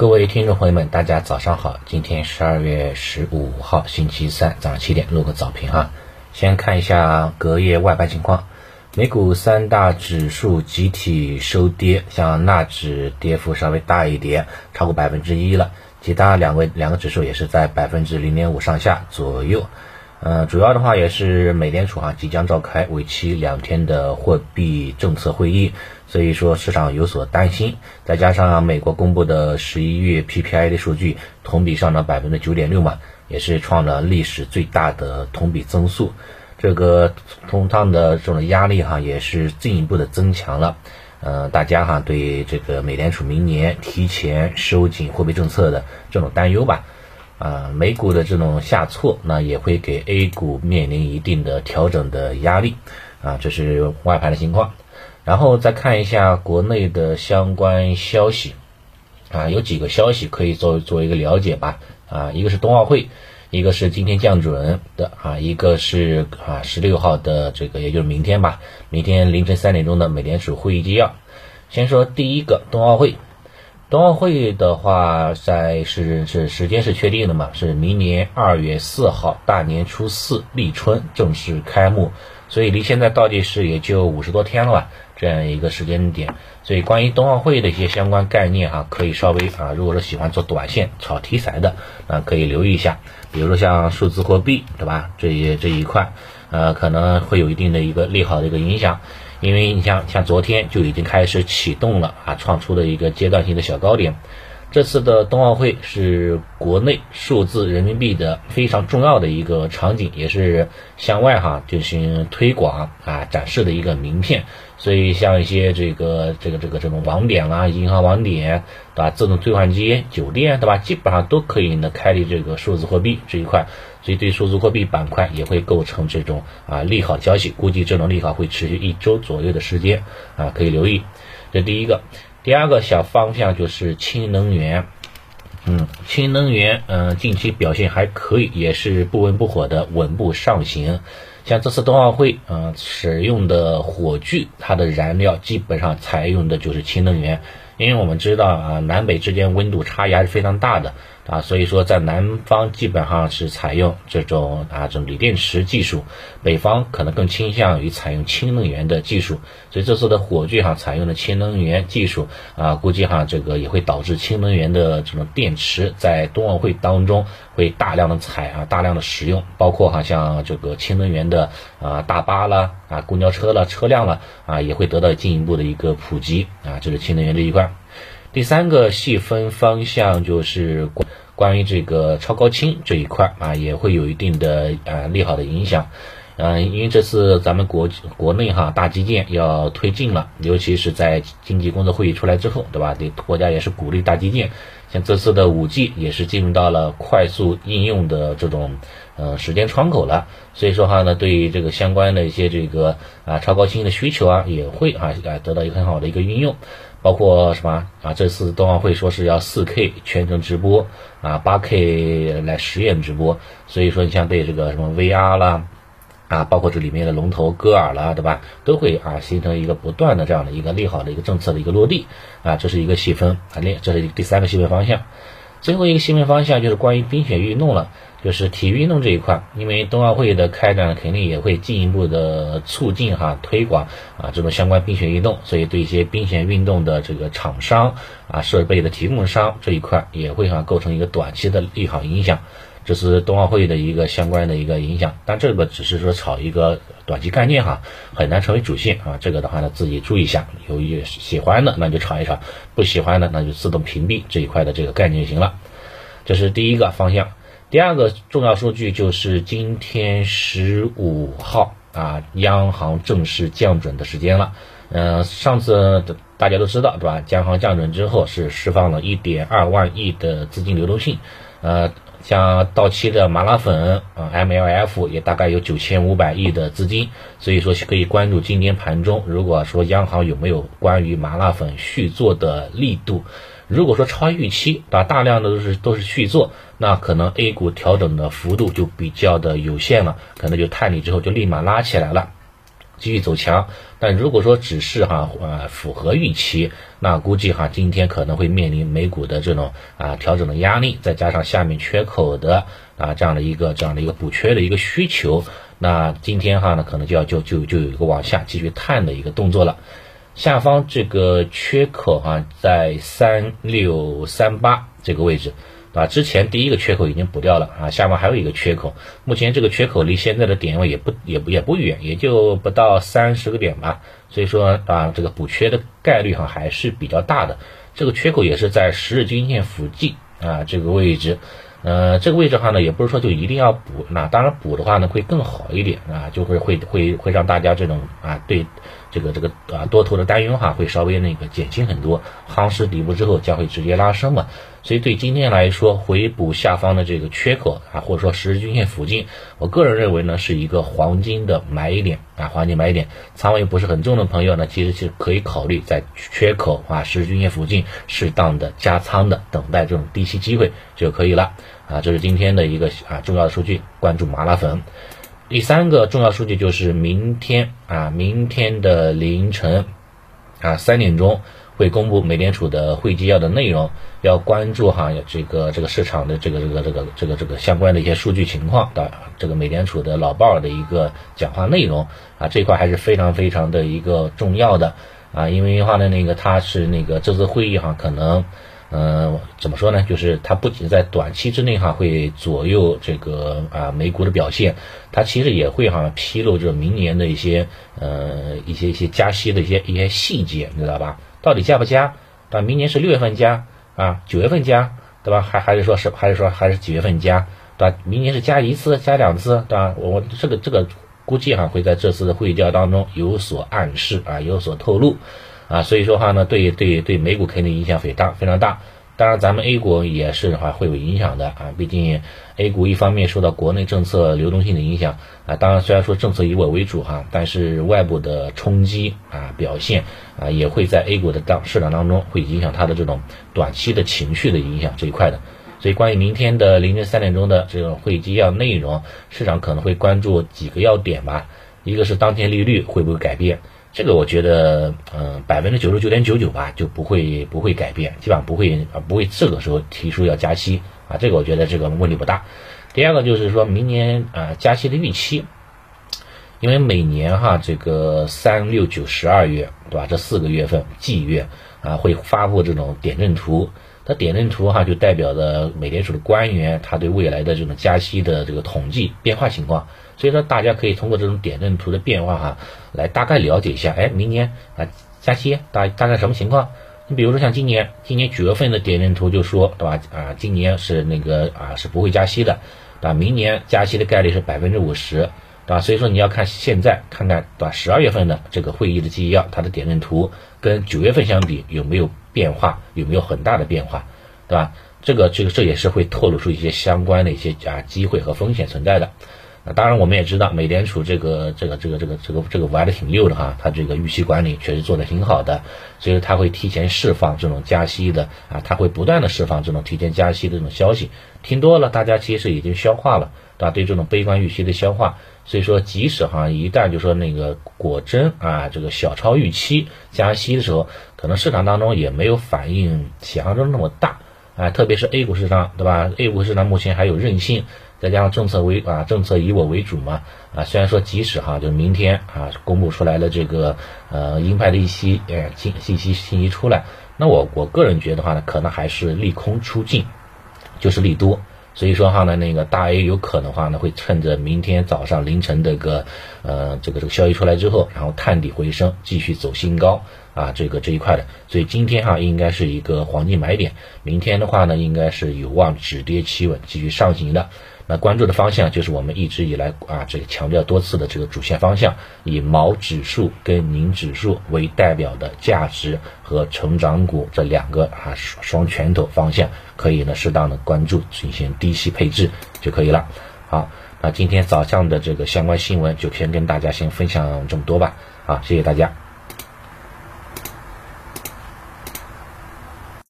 各位听众朋友们，大家早上好。今天十二月十五号，星期三，早上七点录个早评啊。先看一下隔夜外盘情况，美股三大指数集体收跌，像纳指跌幅稍微大一点，超过百分之一了。其他两位两个指数也是在百分之零点五上下左右。呃，主要的话也是美联储啊即将召开为期两天的货币政策会议，所以说市场有所担心。再加上美国公布的十一月 PPI 的数据同比上涨百分之九点六嘛，也是创了历史最大的同比增速，这个通胀的这种压力哈也是进一步的增强了。呃，大家哈对这个美联储明年提前收紧货币政策的这种担忧吧。啊，美股的这种下挫，那也会给 A 股面临一定的调整的压力，啊，这是外盘的情况。然后再看一下国内的相关消息，啊，有几个消息可以做做一个了解吧，啊，一个是冬奥会，一个是今天降准的，啊，一个是啊十六号的这个，也就是明天吧，明天凌晨三点钟的美联储会议纪要。先说第一个冬奥会。冬奥会的话，在是是时间是确定的嘛？是明年二月四号大年初四立春正式开幕，所以离现在倒计时也就五十多天了吧，这样一个时间点。所以关于冬奥会的一些相关概念哈，可以稍微啊，如果说喜欢做短线炒题材的，那可以留意一下。比如说像数字货币，对吧？这一这一块，呃，可能会有一定的一个利好的一个影响。因为你像像昨天就已经开始启动了啊，创出的一个阶段性的小高点。这次的冬奥会是国内数字人民币的非常重要的一个场景，也是向外哈进行推广啊展示的一个名片。所以像一些这个这个这个这种网点啊，银行网点对吧，自动兑换机、酒店对吧，基本上都可以呢开立这个数字货币这一块。所以对数字货币板块也会构成这种啊利好消息，估计这种利好会持续一周左右的时间啊，可以留意。这第一个。第二个小方向就是氢能源，嗯，氢能源，嗯，近期表现还可以，也是不温不火的稳步上行。像这次冬奥会，嗯，使用的火炬，它的燃料基本上采用的就是氢能源，因为我们知道啊，南北之间温度差异还是非常大的。啊，所以说在南方基本上是采用这种啊这种锂电池技术，北方可能更倾向于采用氢能源的技术。所以这次的火炬哈采用了氢能源技术啊，估计哈这个也会导致氢能源的这种电池在冬奥会当中会大量的采啊大量的使用，包括哈像这个氢能源的啊大巴啦啊公交车了车辆了啊也会得到进一步的一个普及啊，这是氢能源这一块。第三个细分方向就是关关于这个超高清这一块啊，也会有一定的啊利好的影响。嗯，因为这次咱们国国内哈大基建要推进了，尤其是在经济工作会议出来之后，对吧？对国家也是鼓励大基建。像这次的五 G 也是进入到了快速应用的这种呃时间窗口了，所以说哈呢，对于这个相关的一些这个啊超高清的需求啊，也会啊啊得到一个很好的一个运用，包括什么啊这次冬奥会说是要四 K 全程直播啊八 K 来实验直播，所以说你像对这个什么 VR 啦。啊，包括这里面的龙头歌尔啦，对吧？都会啊形成一个不断的这样的一个利好的一个政策的一个落地啊，这是一个细分啊，另这是第三个细分方向。最后一个细分方向就是关于冰雪运动了，就是体育运动这一块，因为冬奥会的开展肯定也会进一步的促进哈推广啊这种相关冰雪运动，所以对一些冰雪运动的这个厂商啊设备的提供商这一块也会哈构成一个短期的利好影响。这是冬奥会的一个相关的一个影响，但这个只是说炒一个短期概念哈，很难成为主线啊。这个的话呢，自己注意一下，有喜欢的那就炒一炒，不喜欢的那就自动屏蔽这一块的这个概念就行了。这是第一个方向。第二个重要数据就是今天十五号啊，央行正式降准的时间了。嗯，上次大家都知道对吧？央行降准之后是释放了一点二万亿的资金流动性，呃。像到期的麻辣粉啊，MLF 也大概有九千五百亿的资金，所以说可以关注今天盘中。如果说央行有没有关于麻辣粉续做的力度，如果说超预期，把大量的都是都是续做，那可能 A 股调整的幅度就比较的有限了，可能就探底之后就立马拉起来了。继续走强。但如果说只是哈呃符合预期，那估计哈今天可能会面临美股的这种啊调整的压力，再加上下面缺口的啊这样的一个这样的一个补缺的一个需求，那今天哈呢可能就要就就就有一个往下继续探的一个动作了。下方这个缺口哈在三六三八这个位置。啊，之前第一个缺口已经补掉了啊，下方还有一个缺口，目前这个缺口离现在的点位也不也不也不远，也就不到三十个点吧，所以说啊，这个补缺的概率哈还是比较大的，这个缺口也是在十日均线附近啊这个位置，呃，这个位置的话呢也不是说就一定要补，那当然补的话呢会更好一点啊，就会会会会让大家这种啊对。这个这个啊多头的担忧哈会稍微那个减轻很多，夯实底部之后将会直接拉升嘛，所以对今天来说回补下方的这个缺口啊或者说十日均线附近，我个人认为呢是一个黄金的买点啊黄金买点，仓位不是很重的朋友呢其实是可以考虑在缺口啊十日均线附近适当的加仓的，等待这种低吸机会就可以了。啊这是今天的一个啊重要的数据，关注麻辣粉。第三个重要数据就是明天啊，明天的凌晨啊三点钟会公布美联储的会纪要的内容，要关注哈这个这个市场的这个这个这个这个这个相关的一些数据情况的这个美联储的老鲍尔的一个讲话内容啊这块还是非常非常的一个重要的啊，因为的话呢那个它是那个这次会议哈可能。嗯，怎么说呢？就是它不仅在短期之内哈会左右这个啊美股的表现，它其实也会哈披露就是明年的一些呃一些一些加息的一些一些细节，你知道吧？到底加不加？对吧？明年是六月份加啊，九月份加，对吧？还还是说是还是说还是几月份加，对吧？明年是加一次加两次，对吧？我这个这个估计哈会在这次的会议调当中有所暗示啊，有所透露。啊，所以说话呢，对对对，美股肯定影响非常非常大。当然，咱们 A 股也是的话会有影响的啊。毕竟 A 股一方面受到国内政策流动性的影响啊，当然虽然说政策以我为主哈，但是外部的冲击啊表现啊也会在 A 股的当市场当中会影响它的这种短期的情绪的影响这一块的。所以关于明天的凌晨三点钟的这种会议纪要内容，市场可能会关注几个要点吧。一个是当前利率会不会改变。这个我觉得，嗯，百分之九十九点九九吧，就不会不会改变，基本上不会啊，不会这个时候提出要加息啊，这个我觉得这个问题不大。第二个就是说明年啊加息的预期，因为每年哈这个三六九十二月对吧，这四个月份季月啊会发布这种点阵图。它点阵图哈就代表着美联储的官员他对未来的这种加息的这个统计变化情况，所以说大家可以通过这种点阵图的变化哈，来大概了解一下，哎，明年啊加息大大概什么情况？你比如说像今年，今年九月份的点阵图就说对吧？啊，今年是那个啊是不会加息的，对吧？明年加息的概率是百分之五十，对吧？所以说你要看现在看看对吧？十二月份的这个会议的纪要，它的点阵图跟九月份相比有没有？变化有没有很大的变化，对吧？这个这个这也是会透露出一些相关的一些啊机会和风险存在的。那当然我们也知道，美联储这个这个这个这个这个这个玩的挺溜的哈，它这个预期管理确实做的挺好的，所以它会提前释放这种加息的啊，它会不断的释放这种提前加息的这种消息，听多了大家其实已经消化了，对吧？对这种悲观预期的消化。所以说，即使哈一旦就说那个果真啊这个小超预期加息的时候，可能市场当中也没有反应想象中那么大啊，特别是 A 股市场对吧？A 股市场目前还有韧性，再加上政策为啊政策以我为主嘛啊，虽然说即使哈就明天啊公布出来了这个呃鹰派的一些呃信信息信息出来，那我我个人觉得话呢，可能还是利空出尽，就是利多。所以说哈呢，那个大 A 有可能话呢，会趁着明天早上凌晨这个，呃，这个这个消息出来之后，然后探底回升，继续走新高啊，这个这一块的。所以今天哈应该是一个黄金买点，明天的话呢，应该是有望止跌企稳，继续上行的。那关注的方向就是我们一直以来啊，这个强调多次的这个主线方向，以毛指数跟宁指数为代表的价值和成长股这两个啊双拳头方向，可以呢适当的关注，进行低息配置就可以了。好，那今天早上的这个相关新闻就先跟大家先分享这么多吧。好，谢谢大家。